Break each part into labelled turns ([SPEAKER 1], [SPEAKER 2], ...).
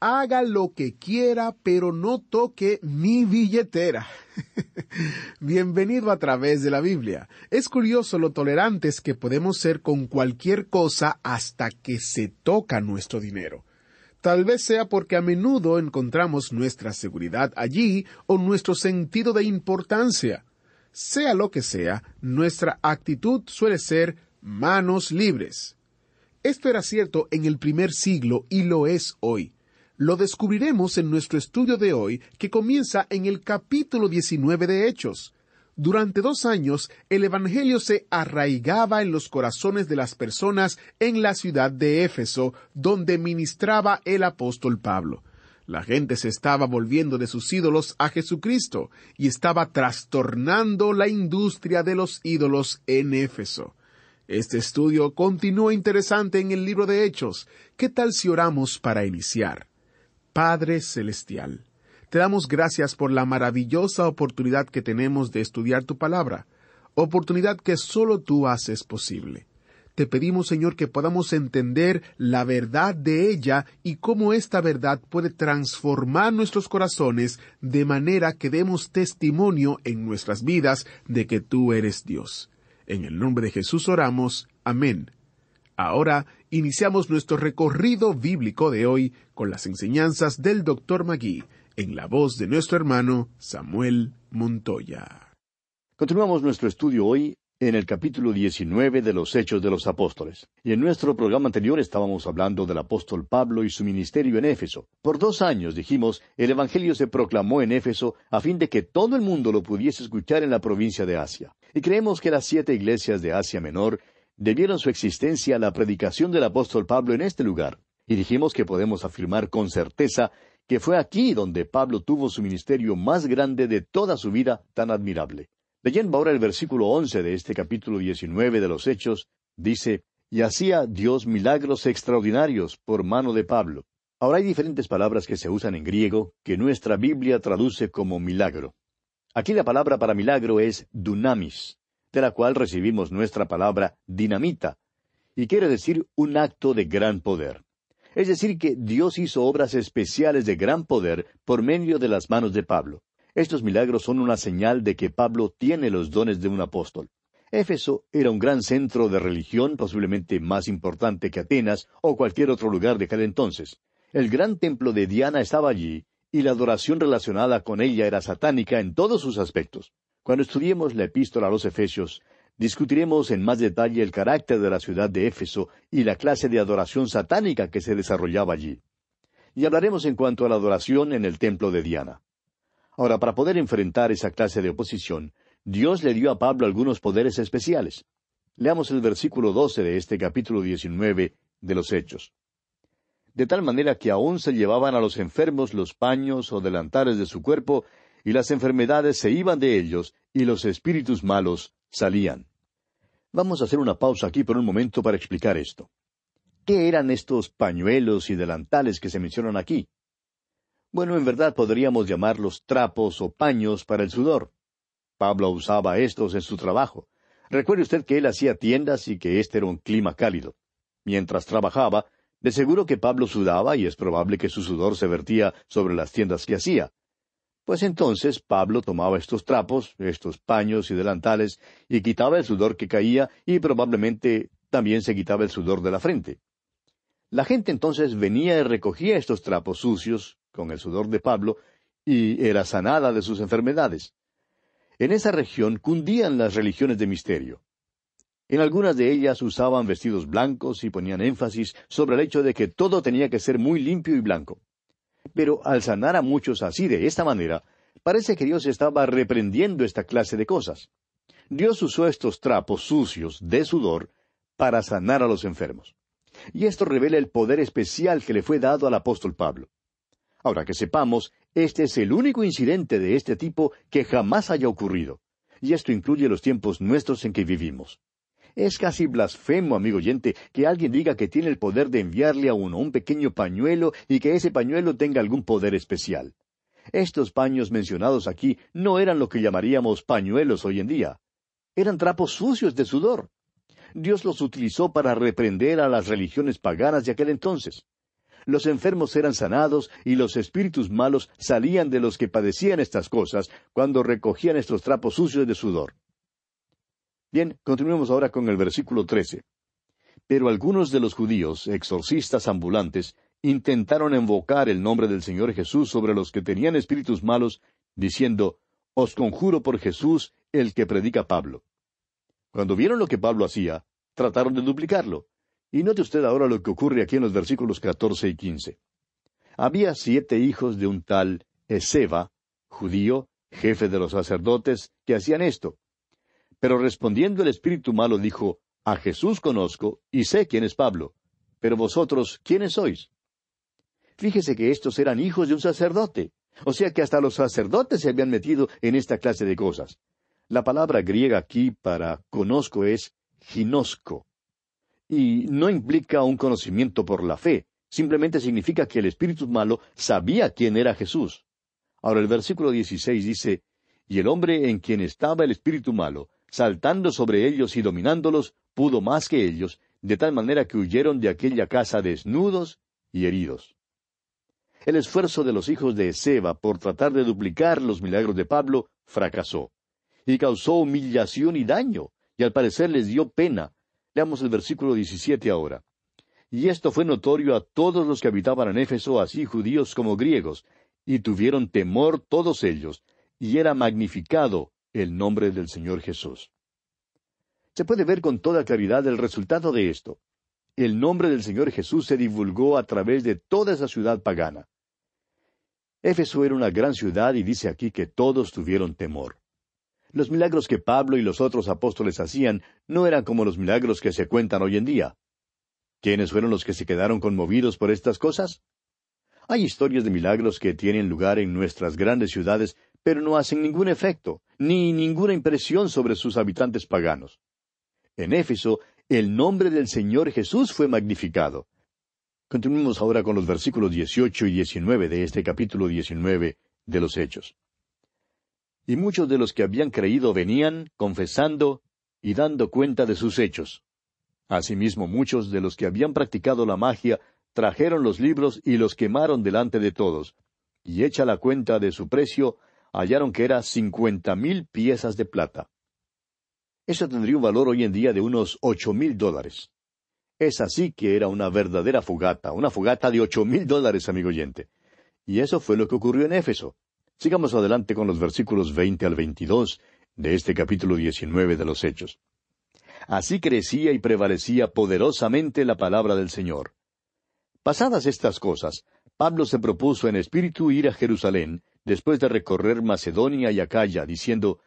[SPEAKER 1] Haga lo que quiera, pero no toque mi billetera. Bienvenido a través de la Biblia. Es curioso lo tolerantes que podemos ser con cualquier cosa hasta que se toca nuestro dinero. Tal vez sea porque a menudo encontramos nuestra seguridad allí o nuestro sentido de importancia. Sea lo que sea, nuestra actitud suele ser manos libres. Esto era cierto en el primer siglo y lo es hoy. Lo descubriremos en nuestro estudio de hoy, que comienza en el capítulo 19 de Hechos. Durante dos años, el Evangelio se arraigaba en los corazones de las personas en la ciudad de Éfeso, donde ministraba el apóstol Pablo. La gente se estaba volviendo de sus ídolos a Jesucristo y estaba trastornando la industria de los ídolos en Éfeso. Este estudio continúa interesante en el libro de Hechos. ¿Qué tal si oramos para iniciar? Padre Celestial, te damos gracias por la maravillosa oportunidad que tenemos de estudiar tu palabra, oportunidad que solo tú haces posible. Te pedimos, Señor, que podamos entender la verdad de ella y cómo esta verdad puede transformar nuestros corazones de manera que demos testimonio en nuestras vidas de que tú eres Dios. En el nombre de Jesús oramos. Amén. Ahora iniciamos nuestro recorrido bíblico de hoy con las enseñanzas del Dr. Magui en la voz de nuestro hermano Samuel Montoya.
[SPEAKER 2] Continuamos nuestro estudio hoy en el capítulo 19 de los Hechos de los Apóstoles. Y en nuestro programa anterior estábamos hablando del apóstol Pablo y su ministerio en Éfeso. Por dos años, dijimos, el Evangelio se proclamó en Éfeso a fin de que todo el mundo lo pudiese escuchar en la provincia de Asia. Y creemos que las siete iglesias de Asia Menor debieron su existencia a la predicación del apóstol Pablo en este lugar. Y dijimos que podemos afirmar con certeza que fue aquí donde Pablo tuvo su ministerio más grande de toda su vida tan admirable. Leyendo ahora el versículo once de este capítulo diecinueve de los Hechos, dice, y hacía Dios milagros extraordinarios por mano de Pablo. Ahora hay diferentes palabras que se usan en griego que nuestra Biblia traduce como milagro. Aquí la palabra para milagro es dunamis, de la cual recibimos nuestra palabra dinamita, y quiere decir un acto de gran poder. Es decir, que Dios hizo obras especiales de gran poder por medio de las manos de Pablo. Estos milagros son una señal de que Pablo tiene los dones de un apóstol. Éfeso era un gran centro de religión, posiblemente más importante que Atenas o cualquier otro lugar de aquel entonces. El gran templo de Diana estaba allí, y la adoración relacionada con ella era satánica en todos sus aspectos. Cuando estudiemos la epístola a los Efesios, discutiremos en más detalle el carácter de la ciudad de Éfeso y la clase de adoración satánica que se desarrollaba allí. Y hablaremos en cuanto a la adoración en el templo de Diana. Ahora, para poder enfrentar esa clase de oposición, Dios le dio a Pablo algunos poderes especiales. Leamos el versículo doce de este capítulo diecinueve de los Hechos. De tal manera que aún se llevaban a los enfermos los paños o delantares de su cuerpo y las enfermedades se iban de ellos, y los espíritus malos salían. Vamos a hacer una pausa aquí por un momento para explicar esto. ¿Qué eran estos pañuelos y delantales que se mencionan aquí? Bueno, en verdad podríamos llamarlos trapos o paños para el sudor. Pablo usaba estos en su trabajo. Recuerde usted que él hacía tiendas y que este era un clima cálido. Mientras trabajaba, de seguro que Pablo sudaba y es probable que su sudor se vertía sobre las tiendas que hacía. Pues entonces Pablo tomaba estos trapos, estos paños y delantales, y quitaba el sudor que caía y probablemente también se quitaba el sudor de la frente. La gente entonces venía y recogía estos trapos sucios con el sudor de Pablo y era sanada de sus enfermedades. En esa región cundían las religiones de misterio. En algunas de ellas usaban vestidos blancos y ponían énfasis sobre el hecho de que todo tenía que ser muy limpio y blanco. Pero al sanar a muchos así de esta manera, parece que Dios estaba reprendiendo esta clase de cosas. Dios usó estos trapos sucios de sudor para sanar a los enfermos. Y esto revela el poder especial que le fue dado al apóstol Pablo. Ahora que sepamos, este es el único incidente de este tipo que jamás haya ocurrido. Y esto incluye los tiempos nuestros en que vivimos. Es casi blasfemo, amigo oyente, que alguien diga que tiene el poder de enviarle a uno un pequeño pañuelo y que ese pañuelo tenga algún poder especial. Estos paños mencionados aquí no eran lo que llamaríamos pañuelos hoy en día. Eran trapos sucios de sudor. Dios los utilizó para reprender a las religiones paganas de aquel entonces. Los enfermos eran sanados y los espíritus malos salían de los que padecían estas cosas cuando recogían estos trapos sucios de sudor. Bien, continuemos ahora con el versículo 13. Pero algunos de los judíos, exorcistas ambulantes, intentaron invocar el nombre del Señor Jesús sobre los que tenían espíritus malos, diciendo, Os conjuro por Jesús, el que predica Pablo. Cuando vieron lo que Pablo hacía, trataron de duplicarlo. Y note usted ahora lo que ocurre aquí en los versículos catorce y quince. Había siete hijos de un tal Eseba, judío, jefe de los sacerdotes, que hacían esto. Pero respondiendo el espíritu malo dijo, A Jesús conozco y sé quién es Pablo, pero vosotros, ¿quiénes sois? Fíjese que estos eran hijos de un sacerdote, o sea que hasta los sacerdotes se habían metido en esta clase de cosas. La palabra griega aquí para conozco es ginosco, y no implica un conocimiento por la fe, simplemente significa que el espíritu malo sabía quién era Jesús. Ahora el versículo 16 dice, y el hombre en quien estaba el espíritu malo saltando sobre ellos y dominándolos, pudo más que ellos, de tal manera que huyeron de aquella casa desnudos y heridos. El esfuerzo de los hijos de Seba por tratar de duplicar los milagros de Pablo fracasó, y causó humillación y daño, y al parecer les dio pena. Leamos el versículo 17 ahora. Y esto fue notorio a todos los que habitaban en Éfeso, así judíos como griegos, y tuvieron temor todos ellos, y era magnificado el nombre del Señor Jesús. Se puede ver con toda claridad el resultado de esto. El nombre del Señor Jesús se divulgó a través de toda esa ciudad pagana. Éfeso era una gran ciudad y dice aquí que todos tuvieron temor. Los milagros que Pablo y los otros apóstoles hacían no eran como los milagros que se cuentan hoy en día. ¿Quiénes fueron los que se quedaron conmovidos por estas cosas? Hay historias de milagros que tienen lugar en nuestras grandes ciudades pero no hacen ningún efecto, ni ninguna impresión sobre sus habitantes paganos. En Éfeso, el nombre del Señor Jesús fue magnificado. Continuemos ahora con los versículos 18 y 19 de este capítulo 19 de los Hechos. Y muchos de los que habían creído venían, confesando y dando cuenta de sus hechos. Asimismo, muchos de los que habían practicado la magia trajeron los libros y los quemaron delante de todos, y hecha la cuenta de su precio, hallaron que era cincuenta mil piezas de plata. Eso tendría un valor hoy en día de unos ocho mil dólares. Es así que era una verdadera fogata, una fogata de ocho mil dólares, amigo oyente. Y eso fue lo que ocurrió en Éfeso. Sigamos adelante con los versículos veinte al veintidós de este capítulo diecinueve de los Hechos. Así crecía y prevalecía poderosamente la palabra del Señor. Pasadas estas cosas, Pablo se propuso en espíritu ir a Jerusalén, después de recorrer Macedonia y Acaya, diciendo,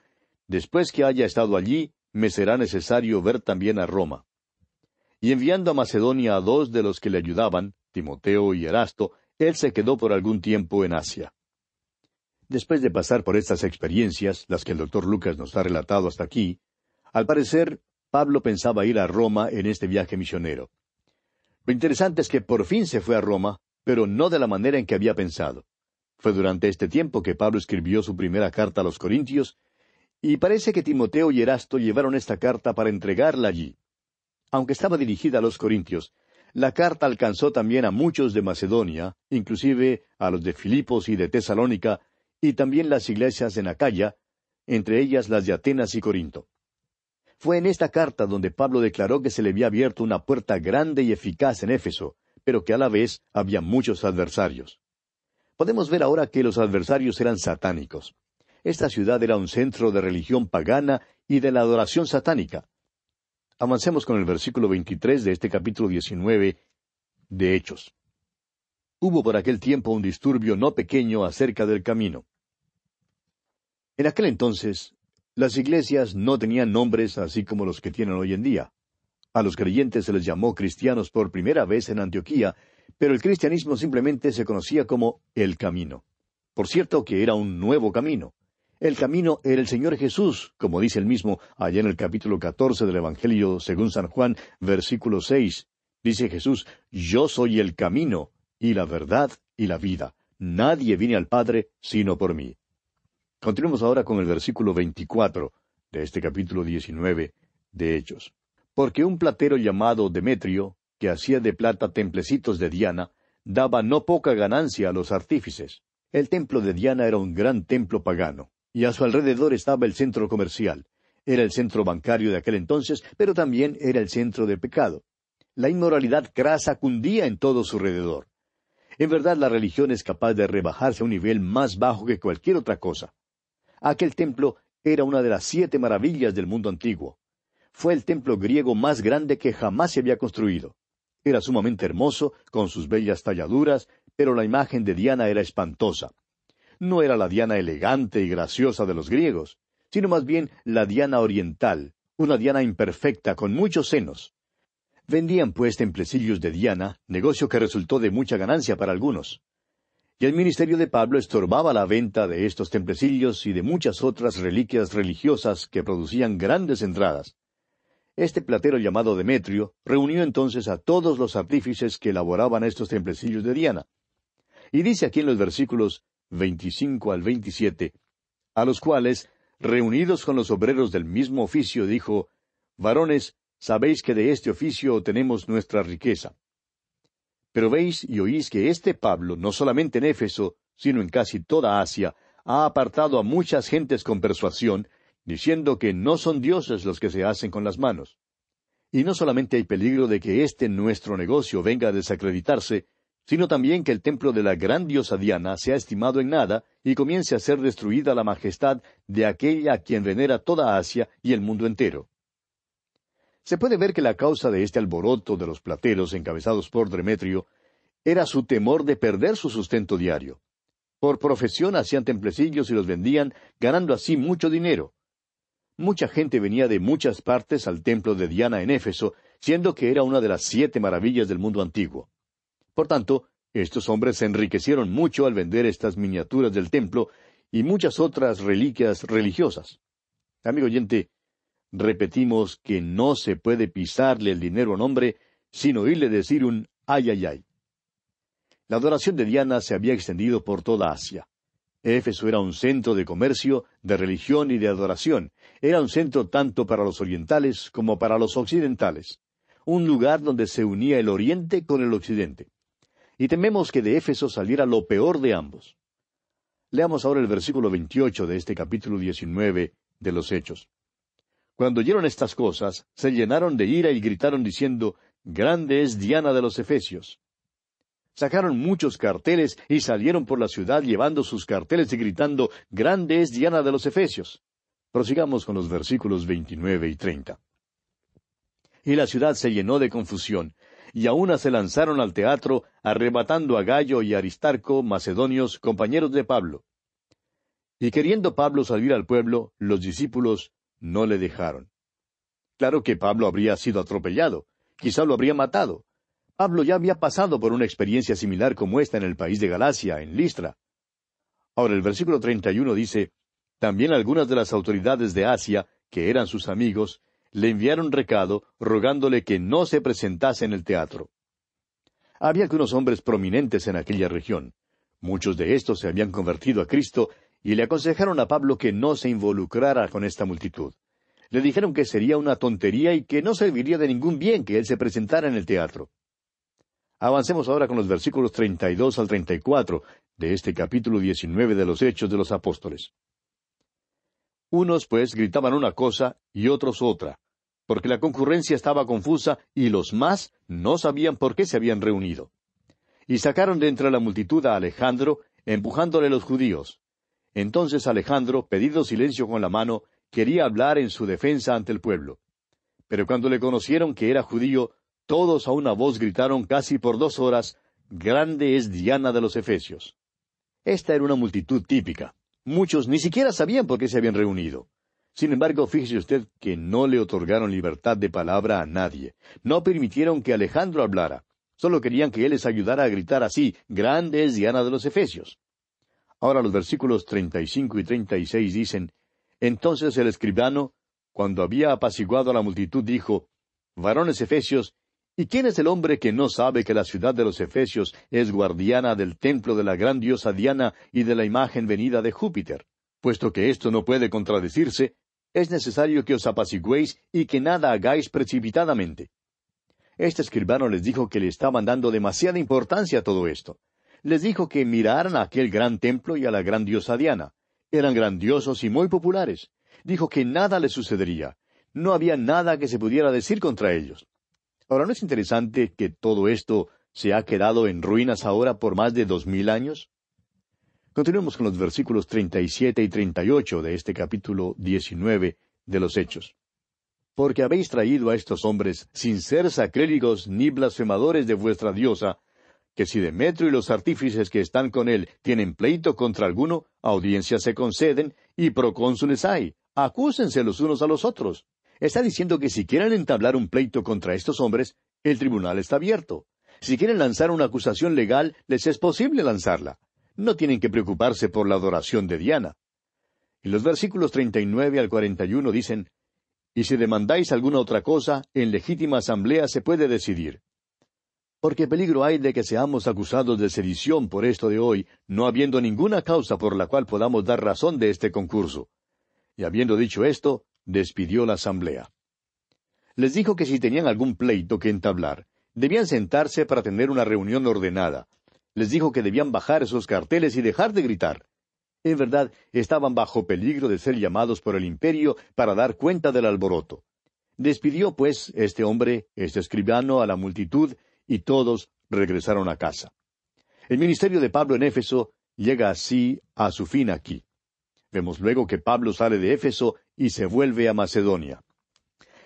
[SPEAKER 2] Después que haya estado allí, me será necesario ver también a Roma. Y enviando a Macedonia a dos de los que le ayudaban, Timoteo y Erasto, él se quedó por algún tiempo en Asia. Después de pasar por estas experiencias, las que el doctor Lucas nos ha relatado hasta aquí, al parecer, Pablo pensaba ir a Roma en este viaje misionero. Lo interesante es que por fin se fue a Roma, pero no de la manera en que había pensado. Fue durante este tiempo que Pablo escribió su primera carta a los Corintios, y parece que Timoteo y Erasto llevaron esta carta para entregarla allí. Aunque estaba dirigida a los Corintios, la carta alcanzó también a muchos de Macedonia, inclusive a los de Filipos y de Tesalónica, y también las iglesias en Acaya, entre ellas las de Atenas y Corinto. Fue en esta carta donde Pablo declaró que se le había abierto una puerta grande y eficaz en Éfeso, pero que a la vez había muchos adversarios. Podemos ver ahora que los adversarios eran satánicos. Esta ciudad era un centro de religión pagana y de la adoración satánica. Avancemos con el versículo 23 de este capítulo 19 de Hechos. Hubo por aquel tiempo un disturbio no pequeño acerca del camino. En aquel entonces, las iglesias no tenían nombres así como los que tienen hoy en día. A los creyentes se les llamó cristianos por primera vez en Antioquía, pero el cristianismo simplemente se conocía como el camino. Por cierto que era un nuevo camino. El camino era el Señor Jesús, como dice el mismo allá en el capítulo catorce del Evangelio según San Juan, versículo seis. Dice Jesús, Yo soy el camino, y la verdad, y la vida. Nadie viene al Padre sino por mí. Continuemos ahora con el versículo veinticuatro de este capítulo diecinueve de Hechos. Porque un platero llamado Demetrio, que hacía de plata templecitos de Diana, daba no poca ganancia a los artífices. El templo de Diana era un gran templo pagano y a su alrededor estaba el centro comercial. Era el centro bancario de aquel entonces, pero también era el centro del pecado. La inmoralidad crasa cundía en todo su alrededor. En verdad la religión es capaz de rebajarse a un nivel más bajo que cualquier otra cosa. Aquel templo era una de las siete maravillas del mundo antiguo. Fue el templo griego más grande que jamás se había construido. Era sumamente hermoso, con sus bellas talladuras, pero la imagen de Diana era espantosa no era la Diana elegante y graciosa de los griegos, sino más bien la Diana oriental, una Diana imperfecta con muchos senos. Vendían pues templecillos de Diana, negocio que resultó de mucha ganancia para algunos. Y el ministerio de Pablo estorbaba la venta de estos templecillos y de muchas otras reliquias religiosas que producían grandes entradas. Este platero llamado Demetrio reunió entonces a todos los artífices que elaboraban estos templecillos de Diana. Y dice aquí en los versículos 25 al 27, a los cuales, reunidos con los obreros del mismo oficio, dijo, Varones, sabéis que de este oficio tenemos nuestra riqueza. Pero veis y oís que este Pablo, no solamente en Éfeso, sino en casi toda Asia, ha apartado a muchas gentes con persuasión, diciendo que no son dioses los que se hacen con las manos. Y no solamente hay peligro de que este nuestro negocio venga a desacreditarse, sino también que el templo de la gran diosa Diana sea estimado en nada y comience a ser destruida la majestad de aquella a quien venera toda Asia y el mundo entero. Se puede ver que la causa de este alboroto de los plateros encabezados por Demetrio era su temor de perder su sustento diario. Por profesión hacían templecillos y los vendían, ganando así mucho dinero. Mucha gente venía de muchas partes al templo de Diana en Éfeso, siendo que era una de las siete maravillas del mundo antiguo. Por tanto, estos hombres se enriquecieron mucho al vender estas miniaturas del templo y muchas otras reliquias religiosas. Amigo oyente, repetimos que no se puede pisarle el dinero a un hombre sin oírle decir un ay ay ay. La adoración de Diana se había extendido por toda Asia. Éfeso era un centro de comercio, de religión y de adoración. Era un centro tanto para los orientales como para los occidentales. Un lugar donde se unía el oriente con el occidente y tememos que de Éfeso saliera lo peor de ambos. Leamos ahora el versículo 28 de este capítulo 19 de los Hechos. Cuando oyeron estas cosas, se llenaron de ira y gritaron diciendo, Grande es Diana de los Efesios. Sacaron muchos carteles y salieron por la ciudad llevando sus carteles y gritando, Grande es Diana de los Efesios. Prosigamos con los versículos 29 y 30. Y la ciudad se llenó de confusión, y a una se lanzaron al teatro, arrebatando a Gallo y Aristarco, macedonios, compañeros de Pablo. Y queriendo Pablo salir al pueblo, los discípulos no le dejaron. Claro que Pablo habría sido atropellado, quizá lo habría matado. Pablo ya había pasado por una experiencia similar como esta en el país de Galacia, en Listra. Ahora el versículo 31 dice, También algunas de las autoridades de Asia, que eran sus amigos, le enviaron recado rogándole que no se presentase en el teatro. Había algunos hombres prominentes en aquella región. Muchos de estos se habían convertido a Cristo y le aconsejaron a Pablo que no se involucrara con esta multitud. Le dijeron que sería una tontería y que no serviría de ningún bien que él se presentara en el teatro. Avancemos ahora con los versículos 32 al 34 de este capítulo 19 de los Hechos de los Apóstoles. Unos, pues, gritaban una cosa y otros otra, porque la concurrencia estaba confusa y los más no sabían por qué se habían reunido. Y sacaron de entre la multitud a Alejandro, empujándole los judíos. Entonces Alejandro, pedido silencio con la mano, quería hablar en su defensa ante el pueblo. Pero cuando le conocieron que era judío, todos a una voz gritaron casi por dos horas, Grande es Diana de los Efesios. Esta era una multitud típica. Muchos ni siquiera sabían por qué se habían reunido. Sin embargo, fíjese usted que no le otorgaron libertad de palabra a nadie. No permitieron que Alejandro hablara. Solo querían que él les ayudara a gritar así, Grande es Diana de los Efesios. Ahora los versículos treinta y cinco y treinta y seis dicen, Entonces el escribano, cuando había apaciguado a la multitud, dijo, Varones Efesios, ¿Y quién es el hombre que no sabe que la ciudad de los Efesios es guardiana del templo de la gran diosa Diana y de la imagen venida de Júpiter? Puesto que esto no puede contradecirse, es necesario que os apaciguéis y que nada hagáis precipitadamente. Este escribano les dijo que le estaban dando demasiada importancia a todo esto. Les dijo que miraran a aquel gran templo y a la gran diosa Diana. Eran grandiosos y muy populares. Dijo que nada les sucedería. No había nada que se pudiera decir contra ellos. Ahora, ¿no es interesante que todo esto se ha quedado en ruinas ahora por más de dos mil años? Continuemos con los versículos treinta y siete y treinta y ocho de este capítulo diecinueve de los Hechos. Porque habéis traído a estos hombres sin ser sacrílegos ni blasfemadores de vuestra diosa, que si Demetrio y los artífices que están con él tienen pleito contra alguno, audiencias se conceden y procónsules hay. Acúsense los unos a los otros. Está diciendo que si quieren entablar un pleito contra estos hombres, el tribunal está abierto. Si quieren lanzar una acusación legal, les es posible lanzarla. No tienen que preocuparse por la adoración de Diana. Y los versículos 39 al 41 dicen, Y si demandáis alguna otra cosa, en legítima asamblea se puede decidir. Porque peligro hay de que seamos acusados de sedición por esto de hoy, no habiendo ninguna causa por la cual podamos dar razón de este concurso. Y habiendo dicho esto, despidió la asamblea. Les dijo que si tenían algún pleito que entablar, debían sentarse para tener una reunión ordenada. Les dijo que debían bajar esos carteles y dejar de gritar. En verdad, estaban bajo peligro de ser llamados por el imperio para dar cuenta del alboroto. Despidió, pues, este hombre, este escribano, a la multitud, y todos regresaron a casa. El ministerio de Pablo en Éfeso llega así a su fin aquí. Vemos luego que Pablo sale de Éfeso y se vuelve a Macedonia.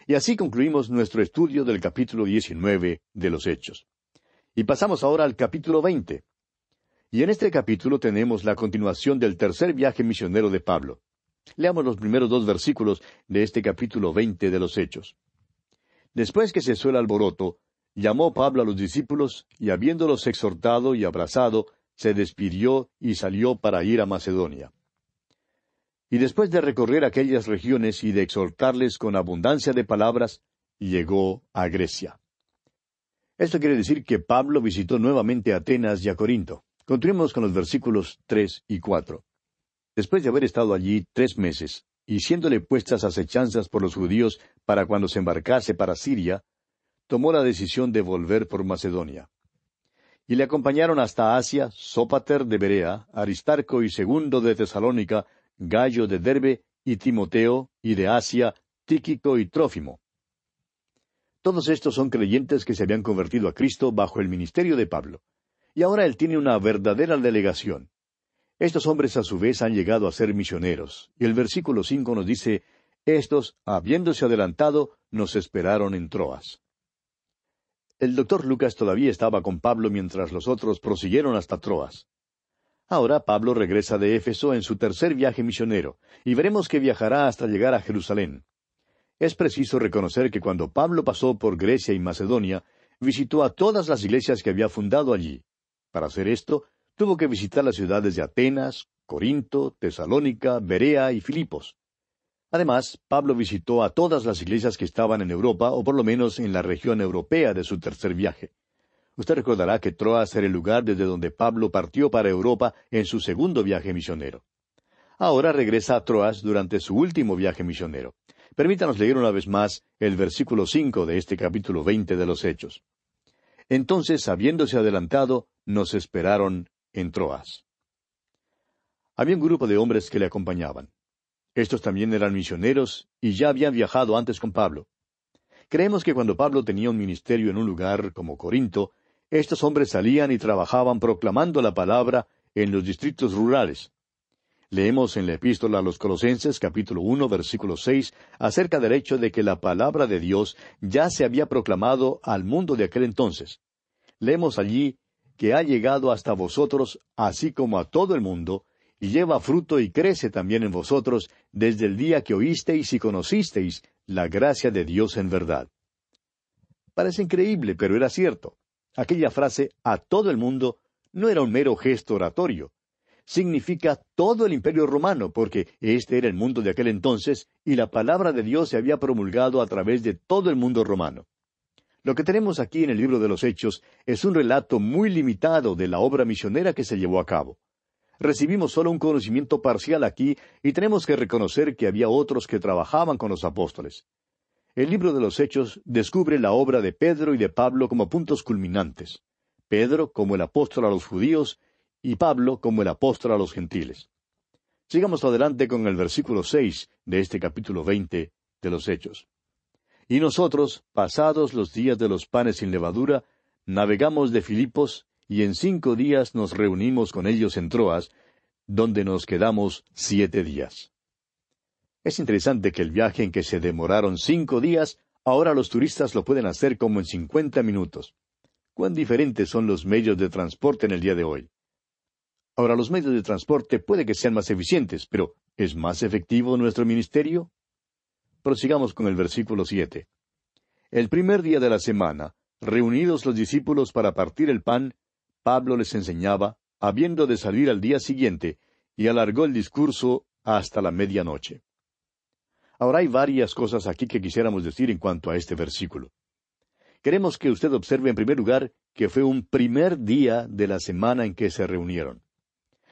[SPEAKER 2] Y así concluimos nuestro estudio del capítulo 19 de los Hechos. Y pasamos ahora al capítulo 20. Y en este capítulo tenemos la continuación del tercer viaje misionero de Pablo. Leamos los primeros dos versículos de este capítulo 20 de los Hechos. Después que cesó el alboroto, llamó Pablo a los discípulos y habiéndolos exhortado y abrazado, se despidió y salió para ir a Macedonia. Y después de recorrer aquellas regiones y de exhortarles con abundancia de palabras, llegó a Grecia. Esto quiere decir que Pablo visitó nuevamente Atenas y a Corinto. Continuemos con los versículos tres y cuatro. Después de haber estado allí tres meses, y siéndole puestas acechanzas por los judíos para cuando se embarcase para Siria, tomó la decisión de volver por Macedonia. Y le acompañaron hasta Asia Sópater de Berea, Aristarco y Segundo de Tesalónica, Gallo de Derbe y Timoteo, y de Asia, Tíquico y Trófimo. Todos estos son creyentes que se habían convertido a Cristo bajo el ministerio de Pablo. Y ahora él tiene una verdadera delegación. Estos hombres a su vez han llegado a ser misioneros. Y el versículo cinco nos dice, Estos, habiéndose adelantado, nos esperaron en Troas. El doctor Lucas todavía estaba con Pablo mientras los otros prosiguieron hasta Troas. Ahora Pablo regresa de Éfeso en su tercer viaje misionero, y veremos que viajará hasta llegar a Jerusalén. Es preciso reconocer que cuando Pablo pasó por Grecia y Macedonia, visitó a todas las iglesias que había fundado allí. Para hacer esto, tuvo que visitar las ciudades de Atenas, Corinto, Tesalónica, Berea y Filipos. Además, Pablo visitó a todas las iglesias que estaban en Europa, o por lo menos en la región europea de su tercer viaje. Usted recordará que Troas era el lugar desde donde Pablo partió para Europa en su segundo viaje misionero. Ahora regresa a Troas durante su último viaje misionero. Permítanos leer una vez más el versículo cinco de este capítulo veinte de los Hechos. Entonces, habiéndose adelantado, nos esperaron en Troas. Había un grupo de hombres que le acompañaban. Estos también eran misioneros y ya habían viajado antes con Pablo. Creemos que cuando Pablo tenía un ministerio en un lugar como Corinto, estos hombres salían y trabajaban proclamando la palabra en los distritos rurales. Leemos en la epístola a los Colosenses capítulo uno versículo seis acerca del hecho de que la palabra de Dios ya se había proclamado al mundo de aquel entonces. Leemos allí que ha llegado hasta vosotros, así como a todo el mundo, y lleva fruto y crece también en vosotros desde el día que oísteis y conocisteis la gracia de Dios en verdad. Parece increíble, pero era cierto. Aquella frase a todo el mundo no era un mero gesto oratorio. Significa todo el imperio romano, porque este era el mundo de aquel entonces y la palabra de Dios se había promulgado a través de todo el mundo romano. Lo que tenemos aquí en el libro de los Hechos es un relato muy limitado de la obra misionera que se llevó a cabo. Recibimos solo un conocimiento parcial aquí y tenemos que reconocer que había otros que trabajaban con los apóstoles. El libro de los Hechos descubre la obra de Pedro y de Pablo como puntos culminantes. Pedro como el apóstol a los judíos y Pablo como el apóstol a los gentiles. Sigamos adelante con el versículo seis de este capítulo veinte de los Hechos. Y nosotros, pasados los días de los panes sin levadura, navegamos de Filipos y en cinco días nos reunimos con ellos en Troas, donde nos quedamos siete días. Es interesante que el viaje en que se demoraron cinco días, ahora los turistas lo pueden hacer como en cincuenta minutos. Cuán diferentes son los medios de transporte en el día de hoy. Ahora, los medios de transporte puede que sean más eficientes, pero ¿es más efectivo nuestro ministerio? Prosigamos con el versículo siete. El primer día de la semana, reunidos los discípulos para partir el pan, Pablo les enseñaba, habiendo de salir al día siguiente, y alargó el discurso hasta la medianoche. Ahora hay varias cosas aquí que quisiéramos decir en cuanto a este versículo. Queremos que usted observe en primer lugar que fue un primer día de la semana en que se reunieron.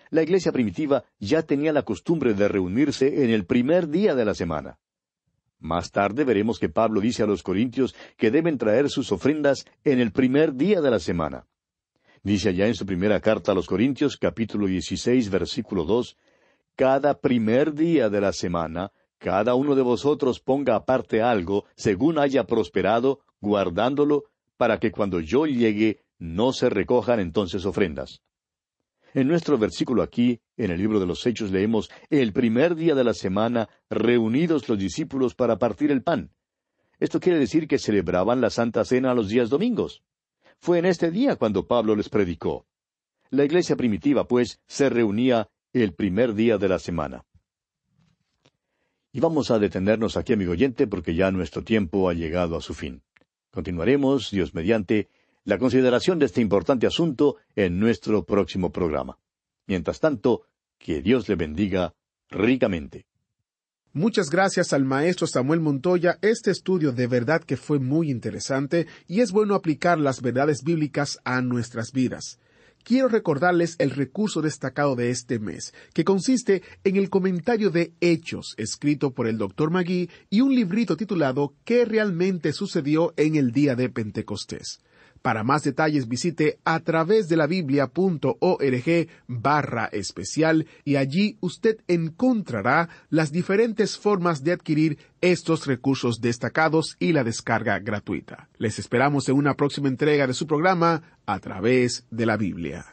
[SPEAKER 2] La iglesia primitiva ya tenía la costumbre de reunirse en el primer día de la semana. Más tarde veremos que Pablo dice a los corintios que deben traer sus ofrendas en el primer día de la semana. Dice allá en su primera carta a los Corintios, capítulo 16, versículo 2, Cada primer día de la semana, cada uno de vosotros ponga aparte algo, según haya prosperado, guardándolo, para que cuando yo llegue no se recojan entonces ofrendas. En nuestro versículo aquí, en el libro de los Hechos, leemos el primer día de la semana, reunidos los discípulos para partir el pan. Esto quiere decir que celebraban la Santa Cena los días domingos. Fue en este día cuando Pablo les predicó. La iglesia primitiva, pues, se reunía el primer día de la semana. Y vamos a detenernos aquí, amigo oyente, porque ya nuestro tiempo ha llegado a su fin. Continuaremos, Dios mediante, la consideración de este importante asunto en nuestro próximo programa. Mientras tanto, que Dios le bendiga ricamente.
[SPEAKER 1] Muchas gracias al maestro Samuel Montoya. Este estudio de verdad que fue muy interesante y es bueno aplicar las verdades bíblicas a nuestras vidas. Quiero recordarles el recurso destacado de este mes, que consiste en el comentario de Hechos, escrito por el Dr. Magui, y un librito titulado ¿Qué realmente sucedió en el día de Pentecostés? Para más detalles visite a través de la biblia.org barra especial y allí usted encontrará las diferentes formas de adquirir estos recursos destacados y la descarga gratuita. Les esperamos en una próxima entrega de su programa a través de la Biblia.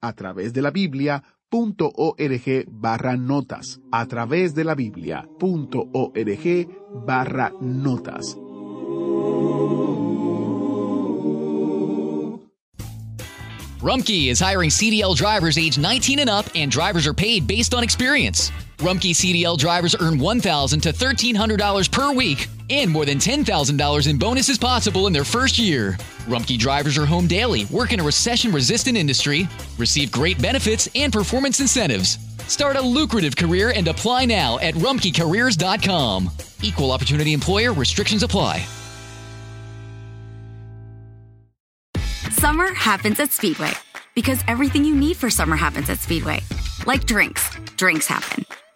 [SPEAKER 1] a través de la Biblia .org barra notas a través de la Biblia.org barra notas.
[SPEAKER 3] Rumkey is hiring CDL drivers age 19 and up, and drivers are paid based on experience. Rumkey CDL drivers earn $1,000 to $1,300 per week, and more than $10,000 in bonuses possible in their first year. Rumkey drivers are home daily, work in a recession resistant industry, receive great benefits and performance incentives. Start a lucrative career and apply now at rumkeycareers.com. Equal opportunity employer restrictions apply.
[SPEAKER 4] Summer happens at Speedway because everything you need for summer happens at Speedway. Like drinks, drinks happen.